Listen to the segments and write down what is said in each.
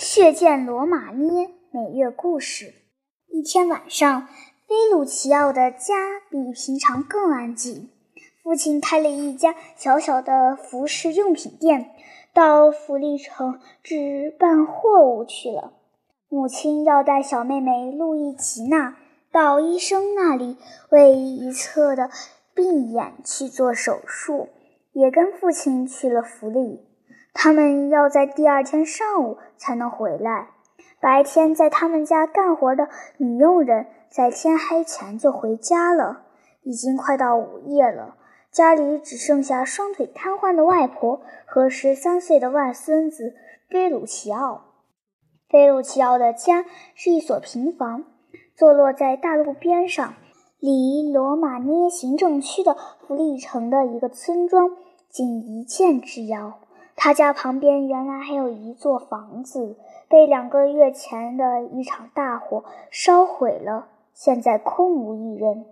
血溅罗马涅每月故事。一天晚上，菲鲁奇奥的家比平常更安静。父亲开了一家小小的服饰用品店，到弗利城置办货物去了。母亲要带小妹妹路易吉娜到医生那里为一侧的病眼去做手术，也跟父亲去了弗利。他们要在第二天上午才能回来。白天在他们家干活的女佣人在天黑前就回家了。已经快到午夜了，家里只剩下双腿瘫痪的外婆和十三岁的外孙子菲鲁奇奥。菲鲁奇奥的家是一所平房，坐落在大路边上，离罗马涅行政区的弗利城的一个村庄仅一箭之遥。他家旁边原来还有一座房子，被两个月前的一场大火烧毁了，现在空无一人。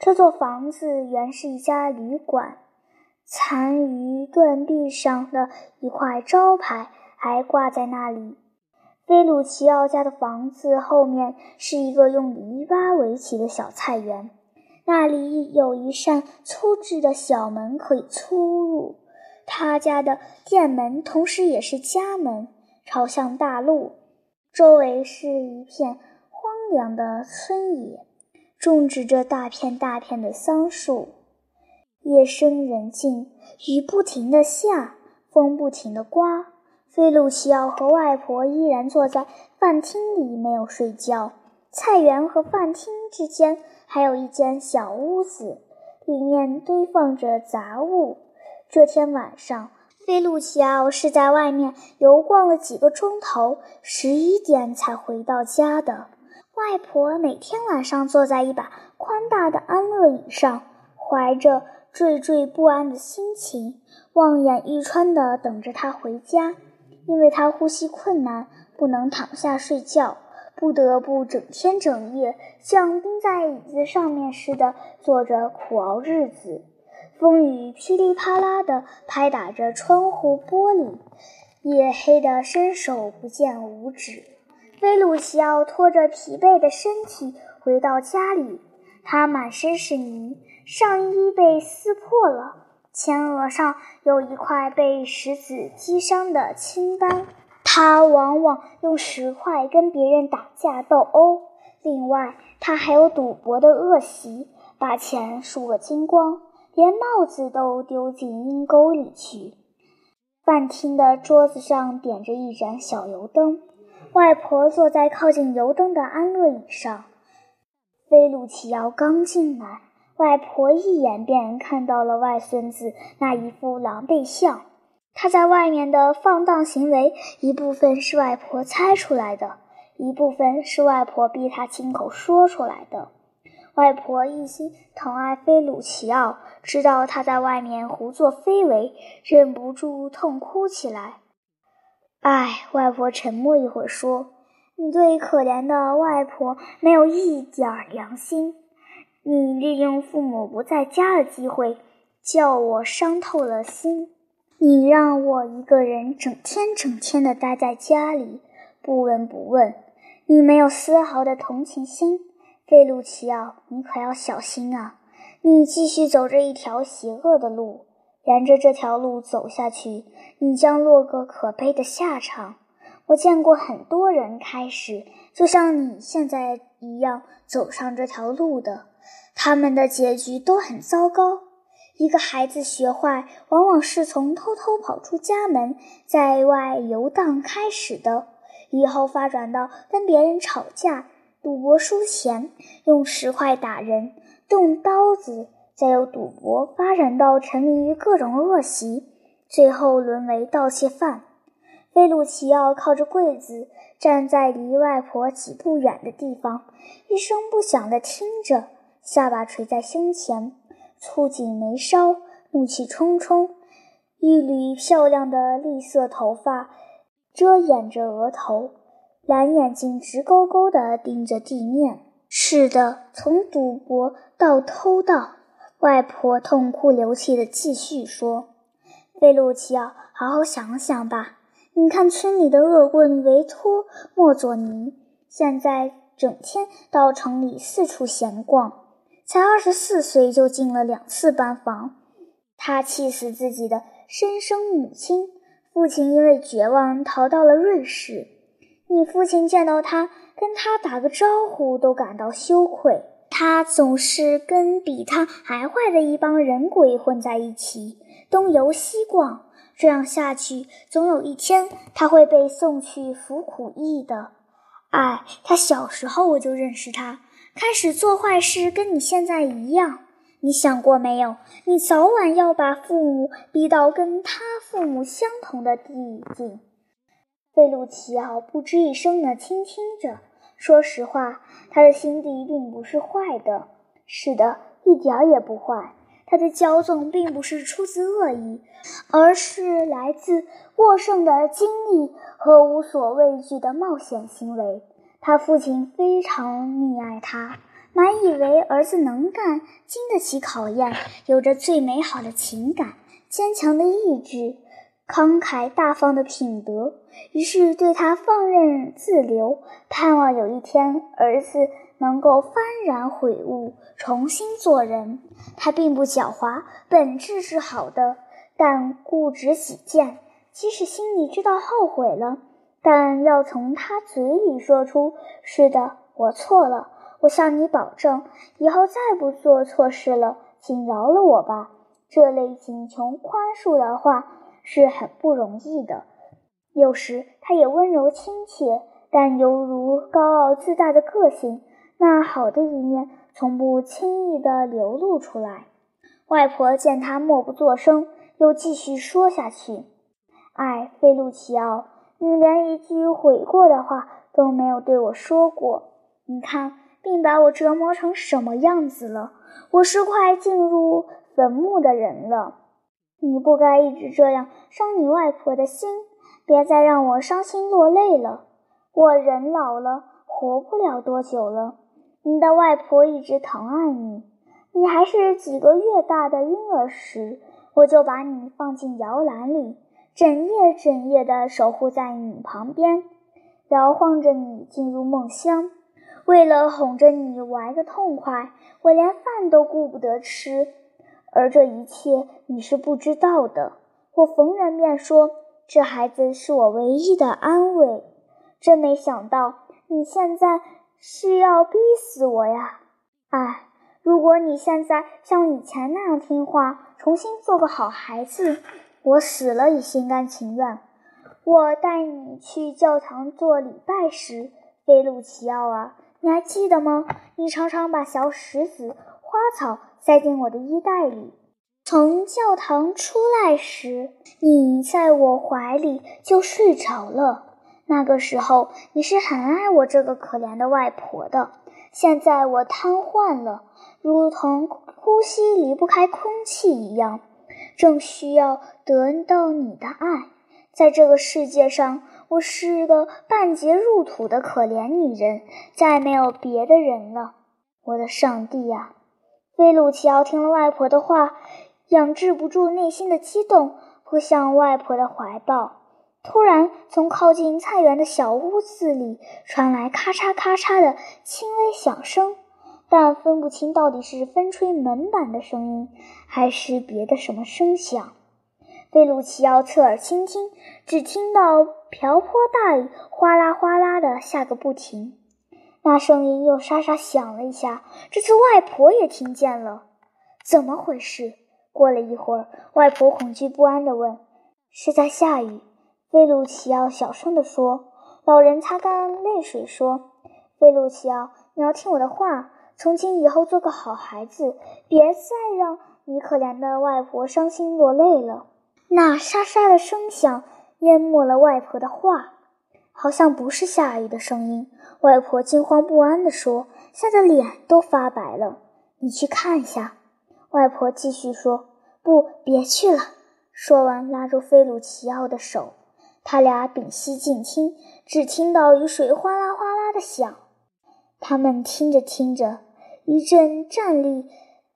这座房子原是一家旅馆，残余断壁上的一块招牌还挂在那里。菲鲁奇奥家的房子后面是一个用篱笆围起的小菜园，那里有一扇粗制的小门可以出入。他家的店门同时也是家门，朝向大路。周围是一片荒凉的村野，种植着大片大片的桑树。夜深人静，雨不停地下，风不停地刮。菲鲁奇奥和外婆依然坐在饭厅里，没有睡觉。菜园和饭厅之间还有一间小屋子，里面堆放着杂物。这天晚上，菲鲁奇奥是在外面游逛了几个钟头，十一点才回到家的。外婆每天晚上坐在一把宽大的安乐椅上，怀着惴惴不安的心情，望眼欲穿地等着他回家。因为他呼吸困难，不能躺下睡觉，不得不整天整夜像钉在椅子上面似的坐着苦熬日子。风雨噼里啪啦地拍打着窗户玻璃，夜黑得伸手不见五指。菲鲁奇奥拖着疲惫的身体回到家里，他满身是泥，上衣被撕破了，前额上有一块被石子击伤的青斑。他往往用石块跟别人打架斗殴，另外他还有赌博的恶习，把钱输个精光。连帽子都丢进阴沟里去。饭厅的桌子上点着一盏小油灯，外婆坐在靠近油灯的安乐椅上。菲鲁奇奥刚进来，外婆一眼便看到了外孙子那一副狼狈相。他在外面的放荡行为，一部分是外婆猜出来的，一部分是外婆逼他亲口说出来的。外婆一心疼爱菲鲁奇奥，知道他在外面胡作非为，忍不住痛哭起来。唉，外婆沉默一会儿说：“你对可怜的外婆没有一点良心，你利用父母不在家的机会，叫我伤透了心。你让我一个人整天整天的待在家里，不闻不问，你没有丝毫的同情心。”贝鲁奇奥，你可要小心啊！你继续走着一条邪恶的路，沿着这条路走下去，你将落个可悲的下场。我见过很多人开始就像你现在一样走上这条路的，他们的结局都很糟糕。一个孩子学坏，往往是从偷偷跑出家门，在外游荡开始的，以后发展到跟别人吵架。赌博输钱，用石块打人，动刀子，再由赌博发展到沉迷于各种恶习，最后沦为盗窃犯。菲鲁奇奥靠着柜子，站在离外婆几步远的地方，一声不响地听着，下巴垂在胸前，蹙紧眉梢，怒气冲冲，一缕漂亮的栗色头发遮掩着额头。蓝眼睛直勾勾地盯着地面。是的，从赌博到偷盗。外婆痛哭流涕地继续说：“贝鲁奇奥，好好想想吧。你看村里的恶棍维托莫佐尼，现在整天到城里四处闲逛，才二十四岁就进了两次班房。他气死自己的生生母亲，父亲因为绝望逃到了瑞士。你父亲见到他，跟他打个招呼都感到羞愧。他总是跟比他还坏的一帮人鬼混在一起，东游西逛。这样下去，总有一天他会被送去服苦役的。哎，他小时候我就认识他，开始做坏事，跟你现在一样。你想过没有？你早晚要把父母逼到跟他父母相同的地境。费鲁奇奥不吱一声地倾听着。说实话，他的心地并不是坏的。是的，一点也不坏。他的骄纵并不是出自恶意，而是来自过剩的精力和无所畏惧的冒险行为。他父亲非常溺爱他，满以为儿子能干、经得起考验，有着最美好的情感、坚强的意志、慷慨大方的品德，于是对他放任自流，盼望有一天儿子。能够幡然悔悟，重新做人。他并不狡猾，本质是好的，但固执己见。即使心里知道后悔了，但要从他嘴里说出“是的，我错了，我向你保证，以后再不做错事了，请饶了我吧”这类请求宽恕的话是很不容易的。有时他也温柔亲切，但犹如高傲自大的个性。那好的一面从不轻易地流露出来。外婆见他默不作声，又继续说下去：“哎，菲路奇奥，你连一句悔过的话都没有对我说过。你看，病把我折磨成什么样子了？我是快进入坟墓的人了。你不该一直这样伤你外婆的心，别再让我伤心落泪了。我人老了，活不了多久了。”你的外婆一直疼爱你，你还是几个月大的婴儿时，我就把你放进摇篮里，整夜整夜地守护在你旁边，摇晃着你进入梦乡。为了哄着你玩个痛快，我连饭都顾不得吃。而这一切你是不知道的。我逢人便说，这孩子是我唯一的安慰。真没想到，你现在。是要逼死我呀！哎，如果你现在像以前那样听话，重新做个好孩子，我死了也心甘情愿。我带你去教堂做礼拜时，菲鲁奇奥啊，你还记得吗？你常常把小石子、花草塞进我的衣袋里。从教堂出来时，你在我怀里就睡着了。那个时候你是很爱我这个可怜的外婆的。现在我瘫痪了，如同呼吸离不开空气一样，正需要得到你的爱。在这个世界上，我是个半截入土的可怜女人，再没有别的人了。我的上帝呀！菲鲁奇奥听了外婆的话，养制不住内心的激动，扑向外婆的怀抱。突然，从靠近菜园的小屋子里传来咔嚓咔嚓的轻微响声，但分不清到底是风吹门板的声音，还是别的什么声响。贝鲁奇奥侧耳倾听，只听到瓢泼大雨哗啦哗啦的下个不停。那声音又沙沙响了一下，这次外婆也听见了。怎么回事？过了一会儿，外婆恐惧不安地问：“是在下雨？”菲鲁奇奥小声地说：“老人擦干泪水说，菲鲁奇奥，你要听我的话，从今以后做个好孩子，别再让你可怜的外婆伤心落泪了。”那沙沙的声响淹没了外婆的话，好像不是下雨的声音。外婆惊慌不安地说，吓得脸都发白了。你去看一下。外婆继续说：“不，别去了。”说完，拉住菲鲁奇奥的手。他俩屏息静听，只听到雨水哗啦哗啦的响。他们听着听着，一阵战栗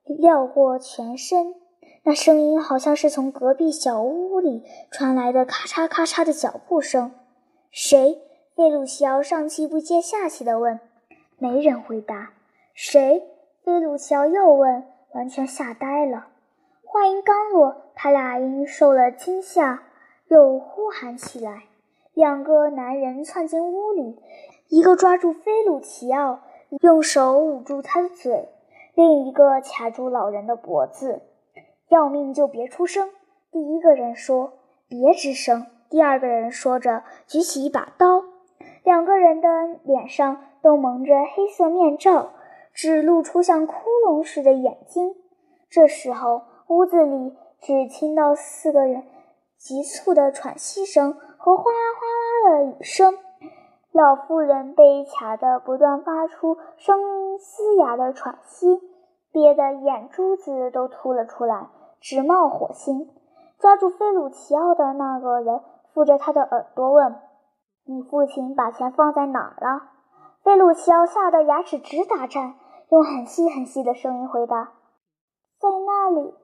撩过全身，那声音好像是从隔壁小屋里传来的咔嚓咔嚓的脚步声。谁？费鲁奇奥上气不接下气地问。没人回答。谁？费鲁奇奥又问，完全吓呆了。话音刚落，他俩因受了惊吓，又呼喊起来。两个男人窜进屋里，一个抓住菲鲁奇奥，用手捂住他的嘴；另一个卡住老人的脖子。要命就别出声！第一个人说：“别吱声。”第二个人说着，举起一把刀。两个人的脸上都蒙着黑色面罩，只露出像窟窿似的眼睛。这时候，屋子里只听到四个人急促的喘息声。和哗啦哗啦的雨声，老妇人被卡得不断发出声音嘶哑的喘息，憋得眼珠子都凸了出来，直冒火星。抓住菲鲁奇奥的那个人扶着他的耳朵问：“你父亲把钱放在哪儿了？”菲鲁奇奥吓得牙齿直打颤，用很细很细的声音回答：“在那里，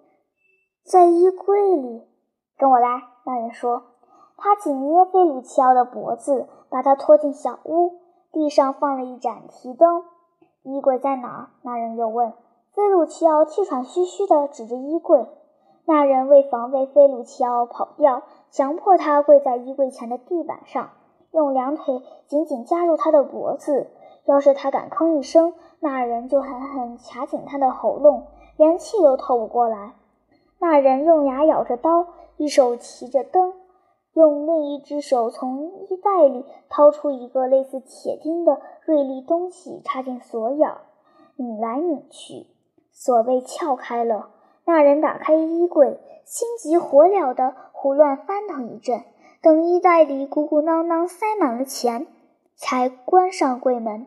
在衣柜里。”跟我来，那人说。他紧捏菲鲁奇奥的脖子，把他拖进小屋。地上放了一盏提灯。衣柜在哪儿？那人又问。菲鲁奇奥气喘吁吁地指着衣柜。那人为防备菲鲁奇奥跑掉，强迫他跪在衣柜前的地板上，用两腿紧紧夹住他的脖子。要是他敢吭一声，那人就狠狠卡紧他的喉咙，连气都透不过来。那人用牙咬着刀，一手提着灯。用另一只手从衣袋里掏出一个类似铁钉的锐利东西，插进锁眼，拧来拧去，锁被撬开了。那人打开衣柜，心急火燎地胡乱翻腾一阵，等衣袋里鼓鼓囊囊塞满了钱，才关上柜门。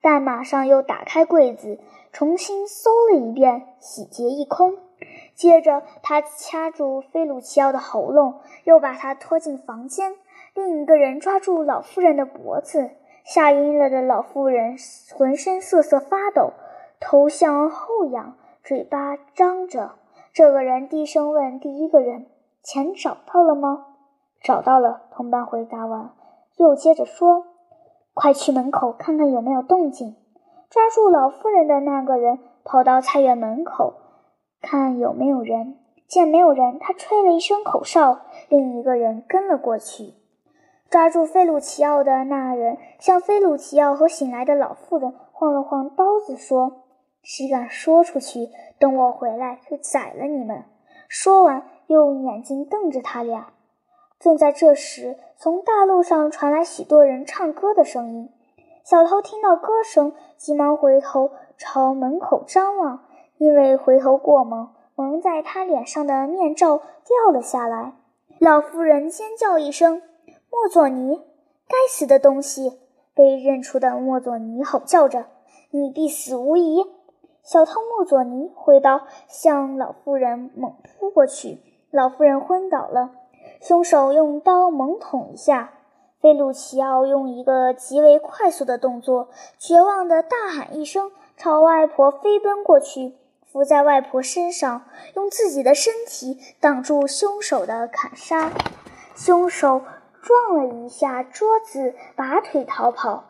但马上又打开柜子，重新搜了一遍，洗劫一空。接着，他掐住菲鲁奇奥的喉咙，又把他拖进房间。另一个人抓住老妇人的脖子，吓晕了的老妇人浑身瑟瑟发抖，头向后仰，嘴巴张着。这个人低声问第一个人：“钱找到了吗？”“找到了。”同伴回答完，又接着说：“快去门口看看有没有动静。”抓住老妇人的那个人跑到菜园门口。看有没有人，见没有人，他吹了一声口哨，另一个人跟了过去。抓住费鲁奇奥的那人向费鲁奇奥和醒来的老妇人晃了晃刀子，说：“谁敢说出去，等我回来就宰了你们。”说完，用眼睛瞪着他俩。正在这时，从大路上传来许多人唱歌的声音。小偷听到歌声，急忙回头朝门口张望。因为回头过猛，蒙在他脸上的面罩掉了下来。老妇人尖叫一声：“莫佐尼！该死的东西！”被认出的莫佐尼吼叫着：“你必死无疑！”小偷莫佐尼挥刀向老妇人猛扑过去，老妇人昏倒了。凶手用刀猛捅一下，菲鲁奇奥用一个极为快速的动作，绝望地大喊一声，朝外婆飞奔过去。伏在外婆身上，用自己的身体挡住凶手的砍杀。凶手撞了一下桌子，拔腿逃跑。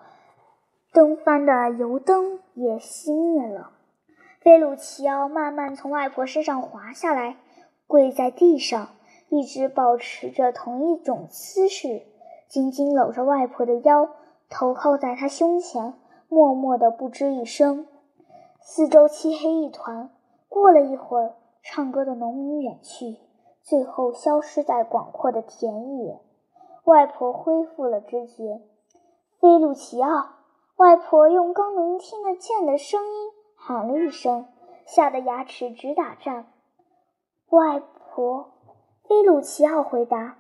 灯翻的油灯也熄灭了。菲鲁奇奥慢慢从外婆身上滑下来，跪在地上，一直保持着同一种姿势，紧紧搂着外婆的腰，头靠在她胸前，默默的不吱一声。四周漆黑一团。过了一会儿，唱歌的农民远去，最后消失在广阔的田野。外婆恢复了知觉。菲鲁奇奥，外婆用刚能听得见的声音喊了一声，吓得牙齿直打颤。外婆，菲鲁奇奥回答。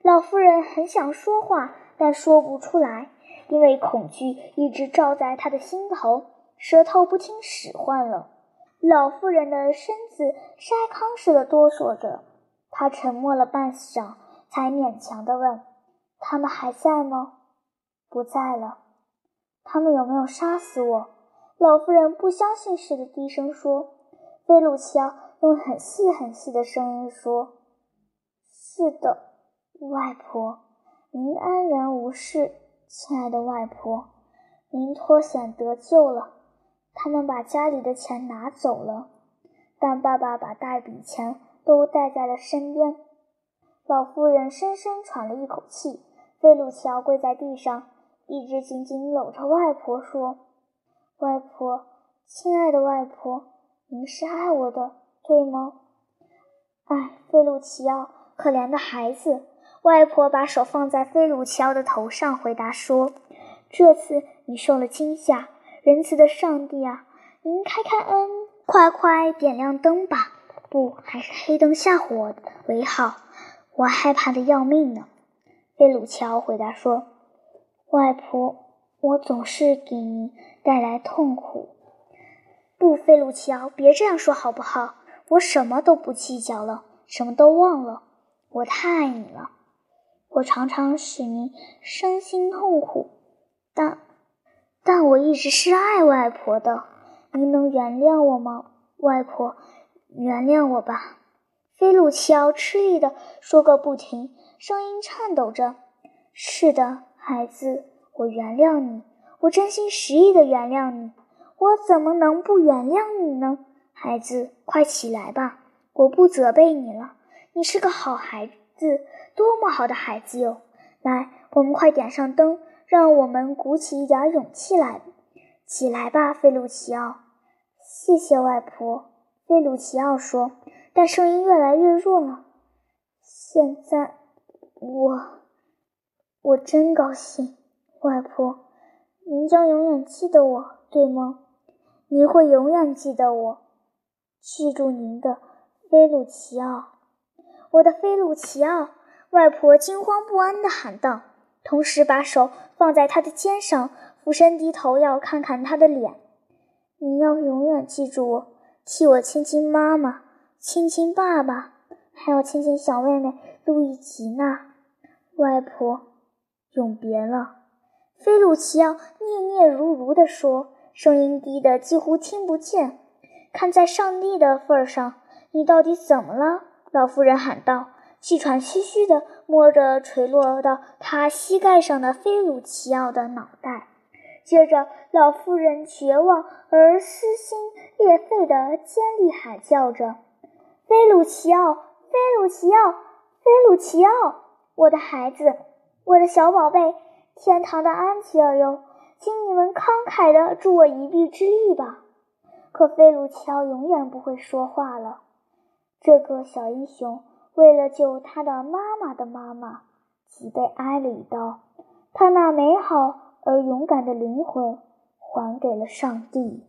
老妇人很想说话，但说不出来，因为恐惧一直罩在她的心头。舌头不听使唤了，老妇人的身子筛糠似的哆嗦着。她沉默了半晌，才勉强地问：“他们还在吗？”“不在了。”“他们有没有杀死我？”老妇人不相信似的低声说。菲鲁奇奥用很细很细的声音说：“是的，外婆，您安然无事，亲爱的外婆，您脱险得救了。他们把家里的钱拿走了，但爸爸把大笔钱都带在了身边。”老妇人深深喘了一口气，费鲁奇奥跪在地上，一直紧紧搂着外婆说：“外婆，亲爱的外婆，您是爱我的，对吗？”哎，菲鲁奇奥，可怜的孩子！外婆把手放在菲鲁奇奥的头上，回答说：“这次你受了惊吓，仁慈的上帝啊，您开开恩，快快点亮灯吧！不，还是黑灯瞎火为好。”我害怕的要命呢，菲鲁奇奥回答说：“外婆，我总是给您带来痛苦。”不，菲鲁奇奥，别这样说好不好？我什么都不计较了，什么都忘了。我太爱你了，我常常使您伤心痛苦，但，但我一直是爱外婆的。您能原谅我吗，外婆？原谅我吧。菲鲁奇奥吃力地说个不停，声音颤抖着：“是的，孩子，我原谅你，我真心实意地原谅你。我怎么能不原谅你呢？孩子，快起来吧，我不责备你了。你是个好孩子，多么好的孩子哟！来，我们快点上灯，让我们鼓起一点勇气来。起来吧，菲鲁奇奥。谢谢外婆。”菲鲁奇奥说。但声音越来越弱了。现在，我，我真高兴，外婆，您将永远记得我，对吗？您会永远记得我，记住您的菲鲁奇奥，我的菲鲁奇奥！外婆惊慌不安地喊道，同时把手放在他的肩上，俯身低头要看看他的脸。您要永远记住我，替我亲亲妈妈。亲亲爸爸，还要亲亲小妹妹路易吉娜。外婆，永别了。菲鲁奇奥嗫嗫如如地说，声音低得几乎听不见。看在上帝的份上，你到底怎么了？老妇人喊道，气喘吁吁地摸着垂落到她膝盖上的菲鲁奇奥的脑袋。接着，老妇人绝望而撕心裂肺的尖利喊叫着。菲鲁奇奥，菲鲁奇奥，菲鲁奇奥，我的孩子，我的小宝贝，天堂的安琪儿哟，请你们慷慨地助我一臂之力吧！可菲鲁乔永远不会说话了。这个小英雄为了救他的妈妈的妈妈，脊背挨了一刀，他那美好而勇敢的灵魂还给了上帝。